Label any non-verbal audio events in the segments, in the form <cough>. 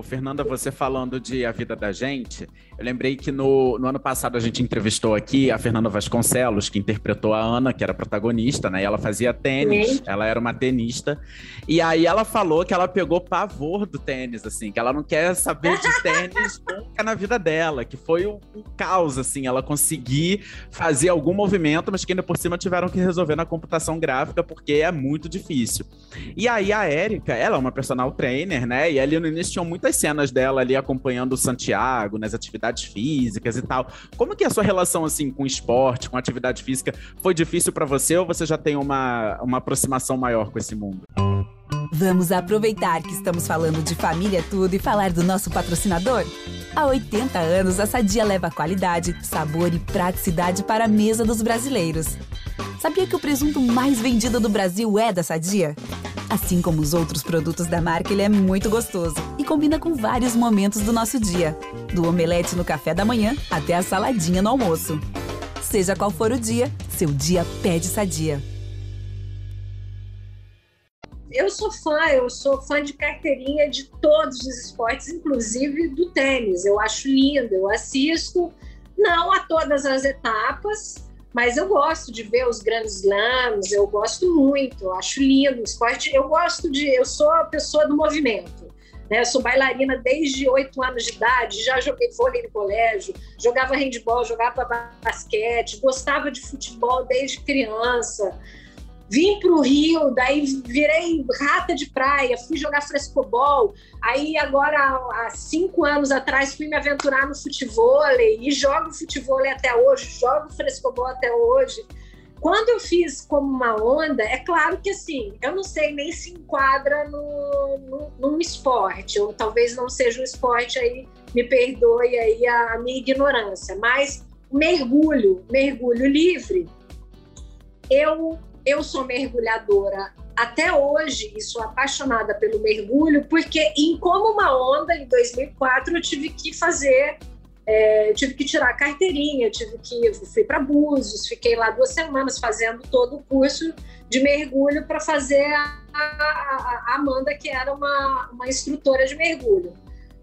Ô, Fernanda, você falando de A Vida da Gente, eu lembrei que no, no, ano passado a gente entrevistou aqui a Fernanda Vasconcelos, que interpretou a Ana, que era protagonista, né? E ela fazia tênis, Sim. ela era uma tenista. E aí ela falou que ela pegou pavor do tênis, assim, que ela não quer saber de tênis <laughs> nunca na vida dela, que foi um, um caos, assim, ela conseguir fazer algum movimento, mas que ainda por cima tiveram que resolver na computação gráfica, porque é muito difícil. E aí a Érica, ela é uma personal trainer, né? E ali no início tinham muitas cenas dela ali acompanhando o Santiago nas atividades físicas e tal. Como que é a sua relação assim com esporte, com atividade física? Foi difícil para você ou você já tem uma, uma aproximação maior com esse mundo? Vamos aproveitar que estamos falando de família tudo e falar do nosso patrocinador? Há 80 anos, a Sadia leva qualidade, sabor e praticidade para a mesa dos brasileiros. Sabia que o presunto mais vendido do Brasil é da Sadia? Assim como os outros produtos da marca, ele é muito gostoso e combina com vários momentos do nosso dia, do omelete no café da manhã até a saladinha no almoço. Seja qual for o dia, seu dia pede sadia. Eu sou fã, eu sou fã de carteirinha de todos os esportes, inclusive do tênis. Eu acho lindo, eu assisto, não a todas as etapas, mas eu gosto de ver os grandes slams, eu gosto muito, eu acho lindo esporte. Eu gosto de. Eu sou a pessoa do movimento. Né? Eu sou bailarina desde oito anos de idade, já joguei vôlei no colégio, jogava handball, jogava basquete, gostava de futebol desde criança. Vim para o Rio, daí virei rata de praia, fui jogar frescobol. Aí agora, há cinco anos atrás, fui me aventurar no futebol e jogo futebol até hoje, jogo frescobol até hoje. Quando eu fiz como uma onda, é claro que assim, eu não sei nem se enquadra no, no, num esporte, ou talvez não seja um esporte aí, me perdoe aí a, a minha ignorância, mas mergulho, mergulho livre, eu eu sou mergulhadora até hoje e sou apaixonada pelo mergulho, porque em Como uma Onda, em 2004, eu tive que fazer, é, tive que tirar a carteirinha, tive que fui para Búzios, fiquei lá duas semanas fazendo todo o curso de mergulho para fazer a, a, a, Amanda, que era uma, uma instrutora de mergulho.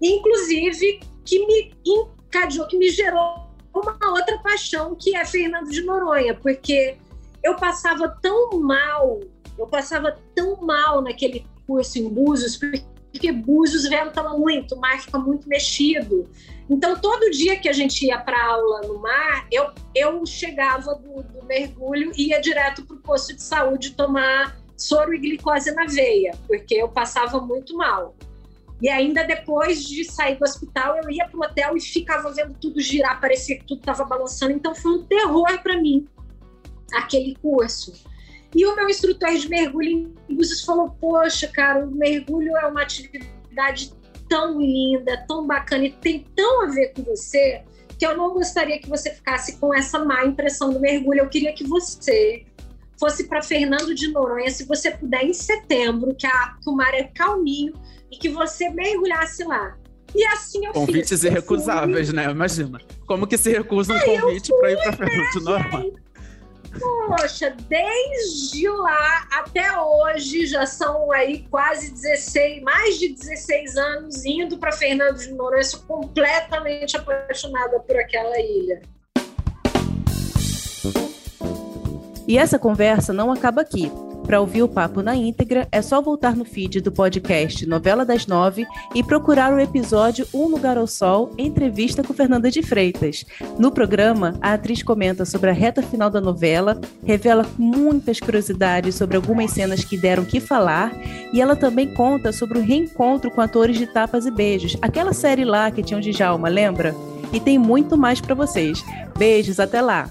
Inclusive, que me encadeou, que me gerou uma outra paixão, que é Fernando de Noronha, porque eu passava tão mal, eu passava tão mal naquele curso em Búzios, porque Búzios venta muito, o mar fica muito mexido. Então, todo dia que a gente ia para aula no mar, eu, eu chegava do, do mergulho e ia direto para o posto de saúde tomar soro e glicose na veia, porque eu passava muito mal. E ainda depois de sair do hospital, eu ia para o hotel e ficava vendo tudo girar, parecia que tudo estava balançando. Então, foi um terror para mim aquele curso. E o meu instrutor de mergulho em Búzios falou: Poxa, cara, o mergulho é uma atividade tão linda, tão bacana e tem tão a ver com você que eu não gostaria que você ficasse com essa má impressão do mergulho. Eu queria que você fosse para Fernando de Noronha, se você puder, em setembro, que, a, que o mar é calminho e que você mergulhasse lá. E assim eu Convites fiz. Convites irrecusáveis, né? Imagina. Como que se recusa um convite para ir para Fernando de Noronha? Poxa, desde lá até hoje já são aí quase 16, mais de 16 anos indo para Fernando de Noronha, sou completamente apaixonada por aquela ilha. E essa conversa não acaba aqui. Para ouvir o papo na íntegra, é só voltar no feed do podcast Novela das Nove e procurar o episódio Um Lugar ao Sol, entrevista com Fernanda de Freitas. No programa, a atriz comenta sobre a reta final da novela, revela muitas curiosidades sobre algumas cenas que deram que falar e ela também conta sobre o reencontro com atores de Tapas e Beijos, aquela série lá que tinha o Djalma, lembra? E tem muito mais para vocês. Beijos, até lá!